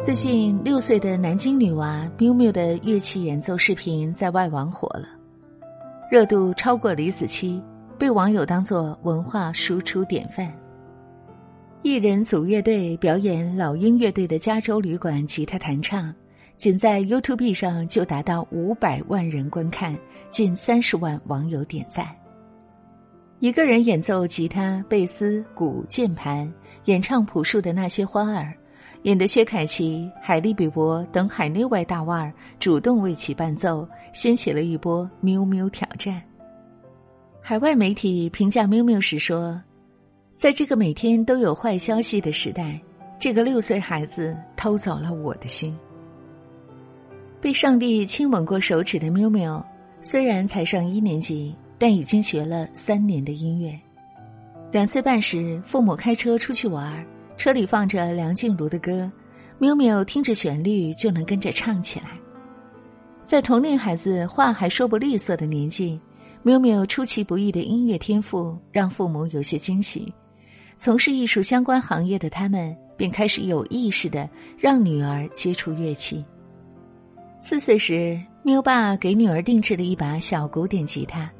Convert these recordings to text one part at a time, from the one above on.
最近，六岁的南京女娃 Miu Miu 的乐器演奏视频在外网火了，热度超过李子柒，被网友当作文化输出典范。一人组乐队表演老鹰乐队的加州旅馆吉他弹唱，仅在 YouTube 上就达到五百万人观看，近三十万网友点赞。一个人演奏吉他、贝斯、鼓、键盘，演唱朴树的那些花儿。引得薛凯琪、海莉比伯等海内外大腕儿主动为其伴奏，掀起了一波“喵喵”挑战。海外媒体评价喵喵时说：“在这个每天都有坏消息的时代，这个六岁孩子偷走了我的心。”被上帝亲吻过手指的喵喵，虽然才上一年级，但已经学了三年的音乐。两岁半时，父母开车出去玩儿。车里放着梁静茹的歌，喵喵听着旋律就能跟着唱起来。在同龄孩子话还说不利索的年纪，喵喵出其不意的音乐天赋让父母有些惊喜。从事艺术相关行业的他们便开始有意识的让女儿接触乐器。四岁时，喵爸给女儿定制了一把小古典吉他，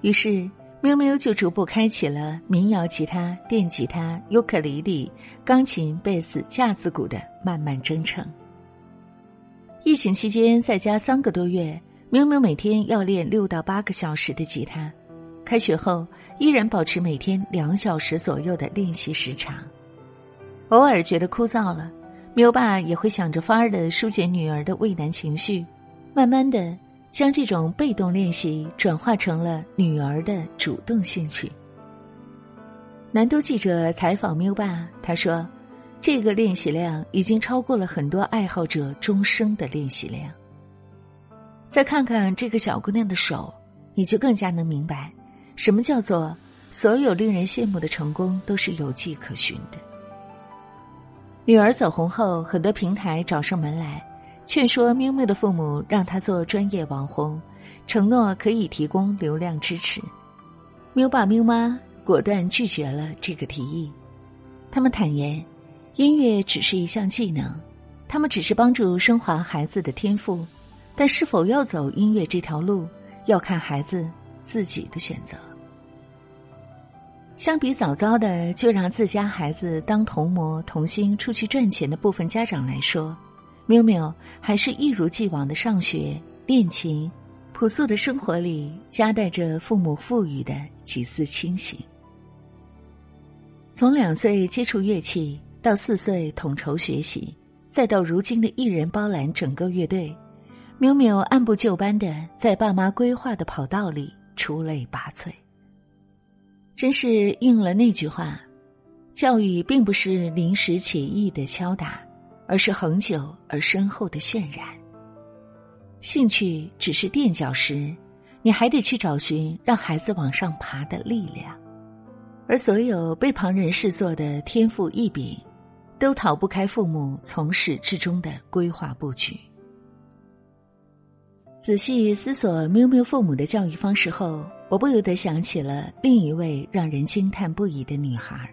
于是。喵喵就逐步开启了民谣吉他、电吉他、尤克里里、钢琴、贝斯、架子鼓的漫漫征程。疫情期间在家三个多月，喵喵每天要练六到八个小时的吉他。开学后依然保持每天两小时左右的练习时长。偶尔觉得枯燥了，喵爸也会想着法儿的疏解女儿的畏难情绪，慢慢的。将这种被动练习转化成了女儿的主动兴趣。南都记者采访缪爸，他说：“这个练习量已经超过了很多爱好者终生的练习量。”再看看这个小姑娘的手，你就更加能明白，什么叫做所有令人羡慕的成功都是有迹可循的。女儿走红后，很多平台找上门来。劝说喵喵的父母让他做专业网红，承诺可以提供流量支持。喵爸喵妈果断拒绝了这个提议。他们坦言，音乐只是一项技能，他们只是帮助升华孩子的天赋，但是否要走音乐这条路，要看孩子自己的选择。相比早早的就让自家孩子当童模童星出去赚钱的部分家长来说。喵喵还是一如既往的上学练琴，朴素的生活里夹带着父母赋予的几丝清醒。从两岁接触乐器，到四岁统筹学习，再到如今的一人包揽整个乐队，喵喵按部就班的在爸妈规划的跑道里出类拔萃。真是应了那句话：教育并不是临时起意的敲打。而是恒久而深厚的渲染。兴趣只是垫脚石，你还得去找寻让孩子往上爬的力量。而所有被旁人视作的天赋异禀，都逃不开父母从始至终的规划布局。仔细思索喵喵父母的教育方式后，我不由得想起了另一位让人惊叹不已的女孩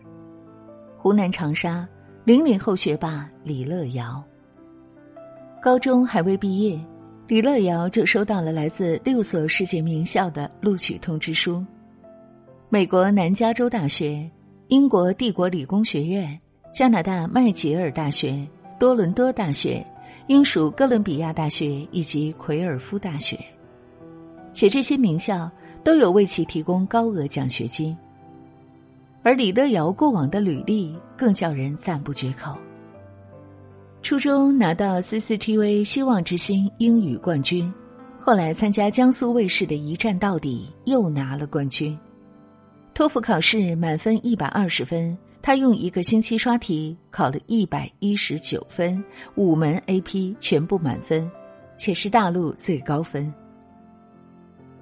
——湖南长沙。零零后学霸李乐瑶，高中还未毕业，李乐瑶就收到了来自六所世界名校的录取通知书：美国南加州大学、英国帝国理工学院、加拿大麦吉尔大学、多伦多大学、英属哥伦比亚大学以及奎尔夫大学，且这些名校都有为其提供高额奖学金。而李乐瑶过往的履历更叫人赞不绝口。初中拿到 CCTV 希望之星英语冠军，后来参加江苏卫视的一站到底又拿了冠军。托福考试满分一百二十分，他用一个星期刷题考了一百一十九分，五门 AP 全部满分，且是大陆最高分。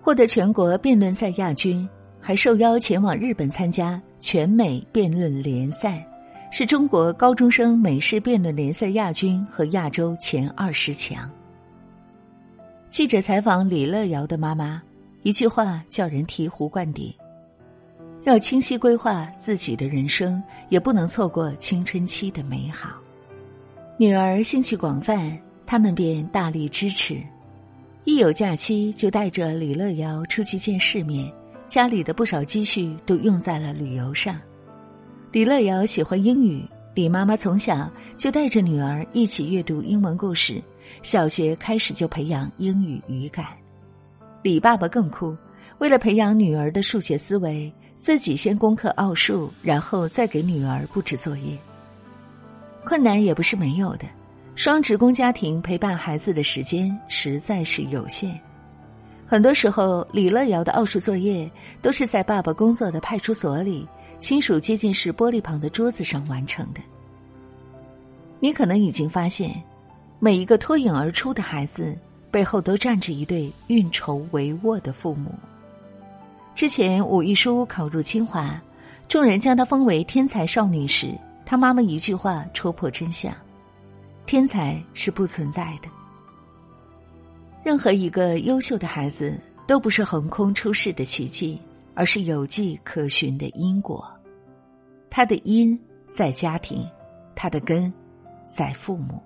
获得全国辩论赛亚军。还受邀前往日本参加全美辩论联赛，是中国高中生美式辩论联赛亚军和亚洲前二十强。记者采访李乐瑶的妈妈，一句话叫人醍醐灌顶：要清晰规划自己的人生，也不能错过青春期的美好。女儿兴趣广泛，他们便大力支持。一有假期，就带着李乐瑶出去见世面，家里的不少积蓄都用在了旅游上。李乐瑶喜欢英语，李妈妈从小就带着女儿一起阅读英文故事，小学开始就培养英语语感。李爸爸更酷，为了培养女儿的数学思维，自己先攻克奥数，然后再给女儿布置作业。困难也不是没有的，双职工家庭陪伴孩子的时间实在是有限，很多时候李乐瑶的奥数作业都是在爸爸工作的派出所里。亲属接近式玻璃旁的桌子上完成的。你可能已经发现，每一个脱颖而出的孩子背后都站着一对运筹帷幄的父母。之前武艺书考入清华，众人将她封为天才少女时，她妈妈一句话戳破真相：天才是不存在的。任何一个优秀的孩子都不是横空出世的奇迹。而是有迹可循的因果，他的因在家庭，他的根在父母。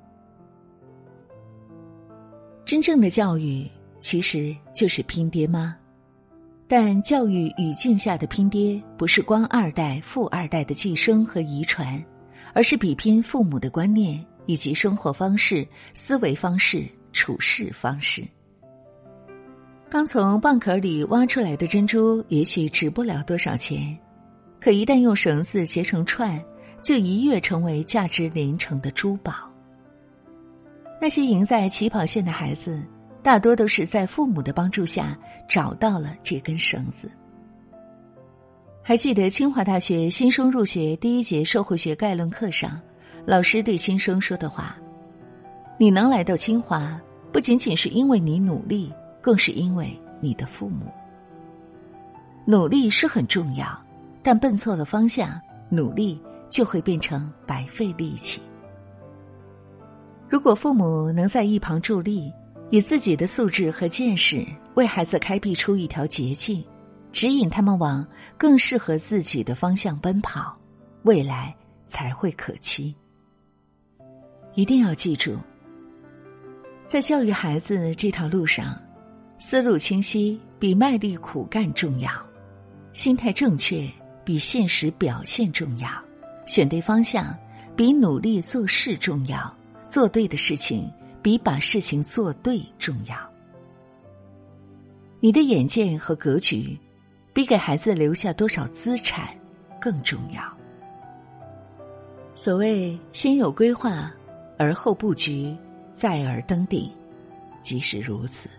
真正的教育其实就是拼爹妈？但教育语境下的拼爹，不是官二代、富二代的寄生和遗传，而是比拼父母的观念以及生活方式、思维方式、处事方式。刚从蚌壳里挖出来的珍珠，也许值不了多少钱，可一旦用绳子结成串，就一跃成为价值连城的珠宝。那些赢在起跑线的孩子，大多都是在父母的帮助下找到了这根绳子。还记得清华大学新生入学第一节社会学概论课上，老师对新生说的话：“你能来到清华，不仅仅是因为你努力。”更是因为你的父母。努力是很重要，但奔错了方向，努力就会变成白费力气。如果父母能在一旁助力，以自己的素质和见识为孩子开辟出一条捷径，指引他们往更适合自己的方向奔跑，未来才会可期。一定要记住，在教育孩子这条路上。思路清晰比卖力苦干重要，心态正确比现实表现重要，选对方向比努力做事重要，做对的事情比把事情做对重要。你的眼界和格局，比给孩子留下多少资产更重要。所谓先有规划，而后布局，再而登顶，即是如此。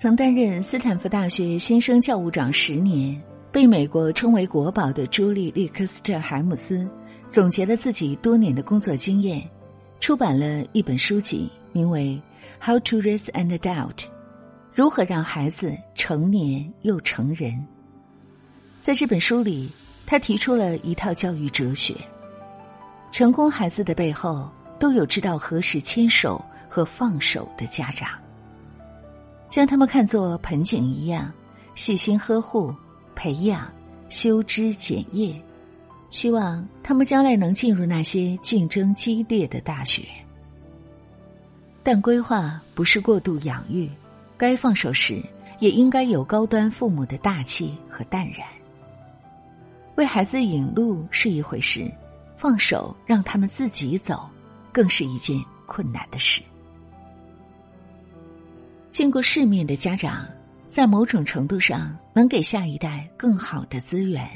曾担任斯坦福大学新生教务长十年，被美国称为国宝的朱莉·利克斯特·海姆斯，总结了自己多年的工作经验，出版了一本书籍，名为《How to Raise an Adult》，如何让孩子成年又成人。在这本书里，他提出了一套教育哲学：成功孩子的背后，都有知道何时牵手和放手的家长。将他们看作盆景一样，细心呵护、培养、修枝剪叶，希望他们将来能进入那些竞争激烈的大学。但规划不是过度养育，该放手时也应该有高端父母的大气和淡然。为孩子引路是一回事，放手让他们自己走，更是一件困难的事。见过世面的家长，在某种程度上能给下一代更好的资源，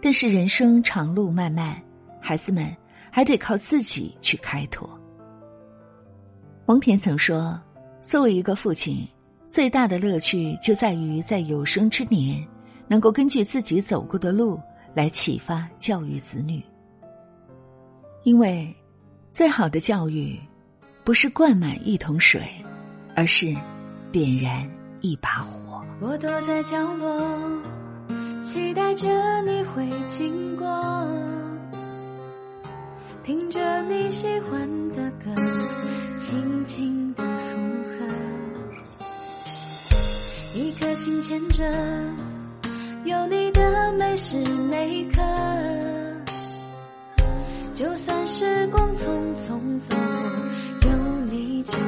但是人生长路漫漫，孩子们还得靠自己去开拓。蒙恬曾说：“作为一个父亲，最大的乐趣就在于在有生之年，能够根据自己走过的路来启发教育子女。因为，最好的教育，不是灌满一桶水。”而是点燃一把火。我躲在角落，期待着你会经过，听着你喜欢的歌，轻轻的附和。一颗心牵着，有你的每时每刻，就算时光匆匆走过，有你就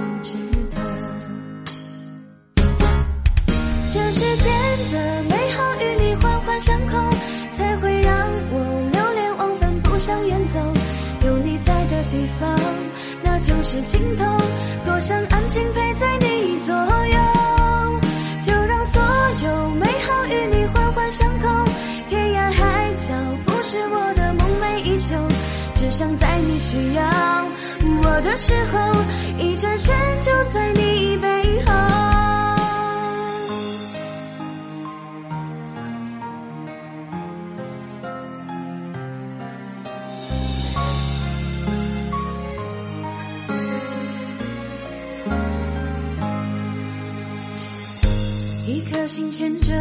这世间的美好与你环环相扣，才会让我流连忘返，不想远走。有你在的地方，那就是尽头。多想安静陪在你左右，就让所有美好与你环环相扣。天涯海角不是我的梦寐以求，只想在你需要我的时候，一转身就在你背牵着，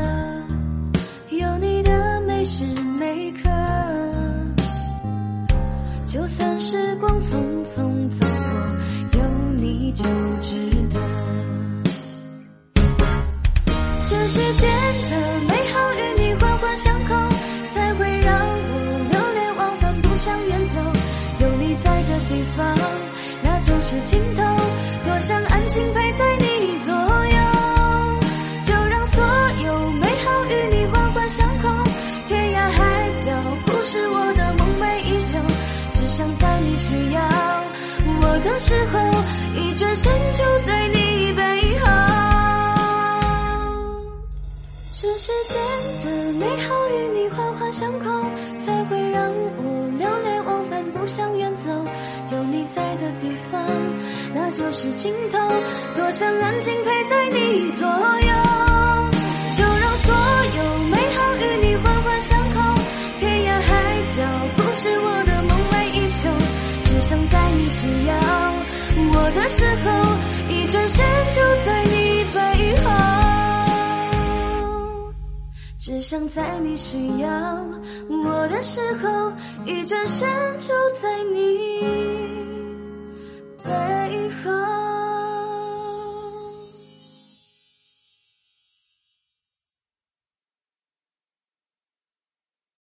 有你的每时每刻。就算时光匆匆走过，有你就值得。这世间的美好与你环环相扣，才会让我流连忘返，不想远走。有你在的地方，那就是尽世间的美好与你环环相扣，才会让我流连忘返，不想远走。有你在的地方，那就是尽头。多想安静陪在你左右，就让所有美好与你环环相扣。天涯海角不是我的梦寐以求，只想在你需要我的时候，只想在你需要。我的时候一转身就在你背后。